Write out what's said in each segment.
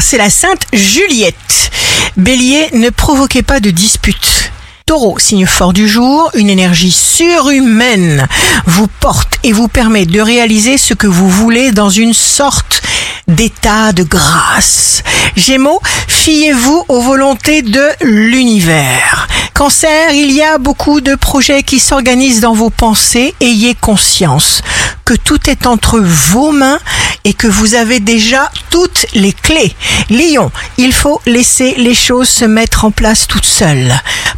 c'est la Sainte Juliette. Bélier, ne provoquez pas de disputes. Taureau, signe fort du jour, une énergie surhumaine vous porte et vous permet de réaliser ce que vous voulez dans une sorte d'état de grâce. Gémeaux, fiez-vous aux volontés de l'univers. Cancer, il y a beaucoup de projets qui s'organisent dans vos pensées. Ayez conscience que tout est entre vos mains et que vous avez déjà toutes les clés. Lion, il faut laisser les choses se mettre en place toutes seules.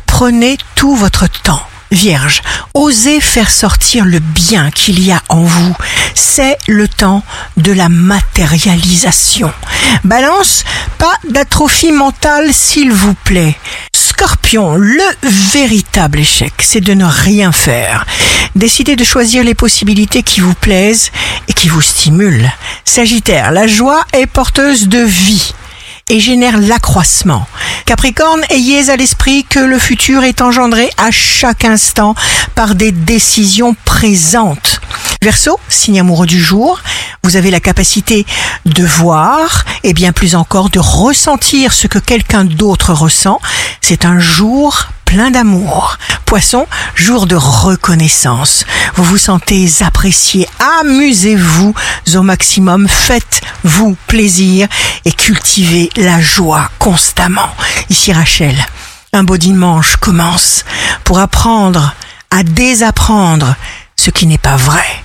Prenez tout votre temps. Vierge, osez faire sortir le bien qu'il y a en vous. C'est le temps de la matérialisation. Balance, pas d'atrophie mentale s'il vous plaît. Scorpion, le véritable échec, c'est de ne rien faire. Décidez de choisir les possibilités qui vous plaisent et qui vous stimulent. Sagittaire, la joie est porteuse de vie et génère l'accroissement. Capricorne, ayez à l'esprit que le futur est engendré à chaque instant par des décisions présentes. Verseau, signe amoureux du jour, vous avez la capacité de voir et bien plus encore de ressentir ce que quelqu'un d'autre ressent. C'est un jour plein d'amour. Poisson, jour de reconnaissance. Vous vous sentez apprécié. Amusez-vous au maximum. Faites-vous plaisir et cultivez la joie constamment. Ici Rachel. Un beau dimanche commence pour apprendre à désapprendre ce qui n'est pas vrai.